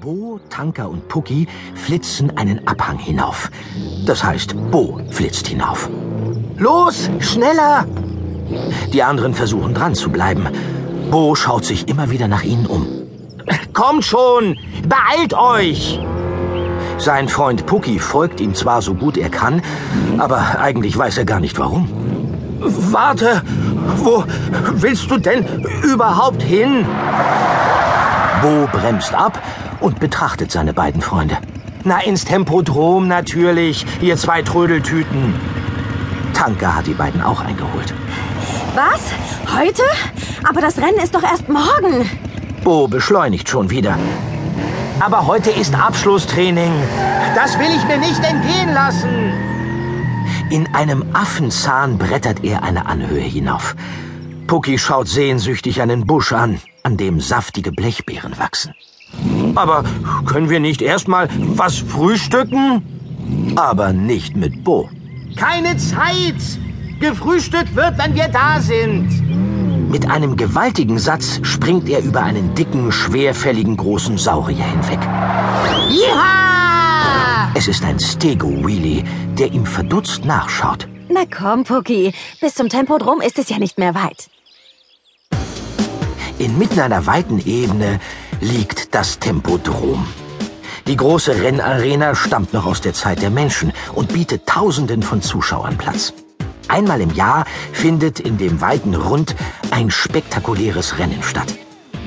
Bo, Tanker und Pucki flitzen einen Abhang hinauf. Das heißt, Bo flitzt hinauf. Los, schneller! Die anderen versuchen dran zu bleiben. Bo schaut sich immer wieder nach ihnen um. Kommt schon! Beeilt euch! Sein Freund Pucki folgt ihm zwar so gut er kann, aber eigentlich weiß er gar nicht warum. Warte! Wo willst du denn überhaupt hin? Bo bremst ab und betrachtet seine beiden Freunde. Na, ins Tempodrom natürlich, ihr zwei Trödeltüten. Tanker hat die beiden auch eingeholt. Was? Heute? Aber das Rennen ist doch erst morgen. Bo beschleunigt schon wieder. Aber heute ist Abschlusstraining. Das will ich mir nicht entgehen lassen. In einem Affenzahn brettert er eine Anhöhe hinauf. Pucki schaut sehnsüchtig einen Busch an, an dem saftige Blechbeeren wachsen. Aber können wir nicht erstmal was frühstücken? Aber nicht mit Bo. Keine Zeit! Gefrühstückt wird, wenn wir da sind. Mit einem gewaltigen Satz springt er über einen dicken, schwerfälligen großen Saurier hinweg. Ja! Es ist ein Stego-Wheelie, der ihm verdutzt nachschaut. Na komm, Pucki. Bis zum Tempodrom ist es ja nicht mehr weit. Inmitten einer weiten Ebene liegt das Tempodrom. Die große Rennarena stammt noch aus der Zeit der Menschen und bietet Tausenden von Zuschauern Platz. Einmal im Jahr findet in dem weiten Rund ein spektakuläres Rennen statt.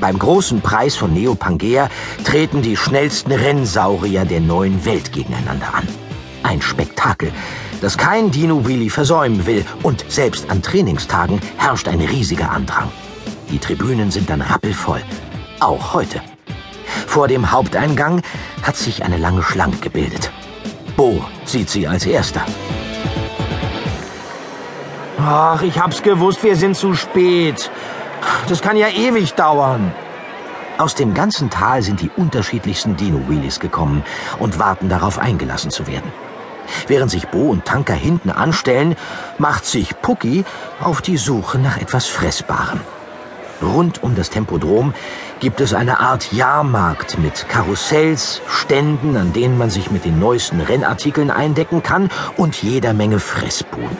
Beim großen Preis von Neo Pangea treten die schnellsten Rennsaurier der neuen Welt gegeneinander an. Ein Spektakel, das kein Dino Wheelie versäumen will und selbst an Trainingstagen herrscht ein riesiger Andrang. Die Tribünen sind dann rappelvoll. Auch heute. Vor dem Haupteingang hat sich eine lange Schlange gebildet. Bo sieht sie als erster. Ach, ich hab's gewusst, wir sind zu spät. Das kann ja ewig dauern. Aus dem ganzen Tal sind die unterschiedlichsten Dino-Wheelies gekommen und warten darauf eingelassen zu werden. Während sich Bo und Tanker hinten anstellen, macht sich Pucki auf die Suche nach etwas Fressbarem. Rund um das Tempodrom gibt es eine Art Jahrmarkt mit Karussells, Ständen, an denen man sich mit den neuesten Rennartikeln eindecken kann und jeder Menge Fressbuden.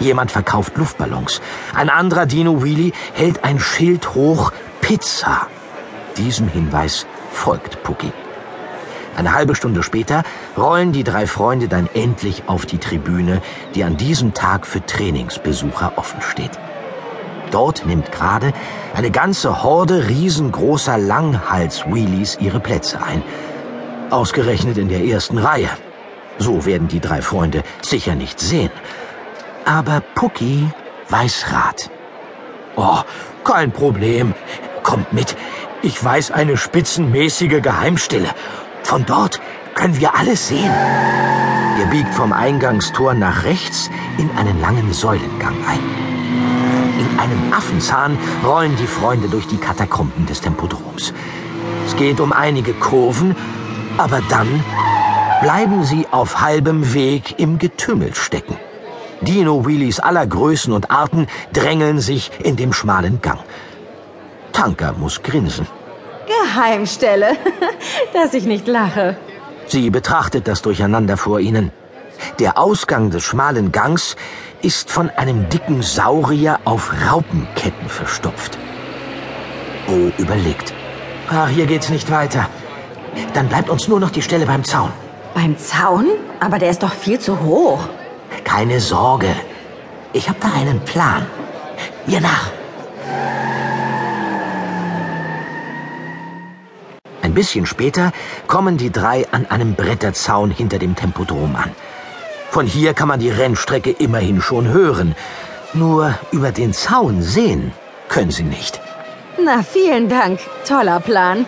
Jemand verkauft Luftballons. Ein anderer Dino Wheelie hält ein Schild hoch Pizza. Diesem Hinweis folgt Pucki. Eine halbe Stunde später rollen die drei Freunde dann endlich auf die Tribüne, die an diesem Tag für Trainingsbesucher offen steht. Dort nimmt gerade eine ganze Horde riesengroßer Langhals-Wheelies ihre Plätze ein. Ausgerechnet in der ersten Reihe. So werden die drei Freunde sicher nicht sehen. Aber Pucki weiß Rat. Oh, kein Problem. Kommt mit. Ich weiß eine spitzenmäßige Geheimstelle. Von dort können wir alles sehen. Ihr biegt vom Eingangstor nach rechts in einen langen Säulengang ein. In einem Affenzahn rollen die Freunde durch die Katakomben des Tempodroms. Es geht um einige Kurven, aber dann bleiben sie auf halbem Weg im Getümmel stecken. Dino-Wheelies aller Größen und Arten drängeln sich in dem schmalen Gang. Tanker muss grinsen. Geheimstelle. Dass ich nicht lache. Sie betrachtet das Durcheinander vor ihnen. Der Ausgang des schmalen Gangs ist von einem dicken Saurier auf Raupenketten verstopft. Bo überlegt. Ach, hier geht's nicht weiter. Dann bleibt uns nur noch die Stelle beim Zaun. Beim Zaun? Aber der ist doch viel zu hoch. Keine Sorge. Ich habe da einen Plan. Mir nach. Ein bisschen später kommen die drei an einem Bretterzaun hinter dem Tempodrom an. Von hier kann man die Rennstrecke immerhin schon hören. Nur über den Zaun sehen können sie nicht. Na, vielen Dank. Toller Plan.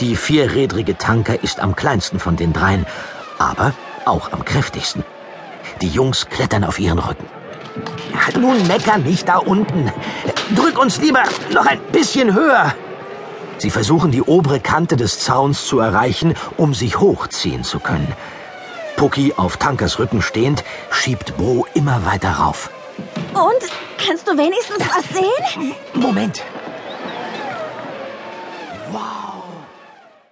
Die vierrädrige Tanker ist am kleinsten von den dreien, aber auch am kräftigsten. Die Jungs klettern auf ihren Rücken. Nun mecker nicht da unten. Drück uns lieber noch ein bisschen höher. Sie versuchen die obere Kante des Zauns zu erreichen, um sich hochziehen zu können. Pucki auf Tankers Rücken stehend schiebt Bo immer weiter rauf. Und? Kannst du wenigstens was sehen? Moment,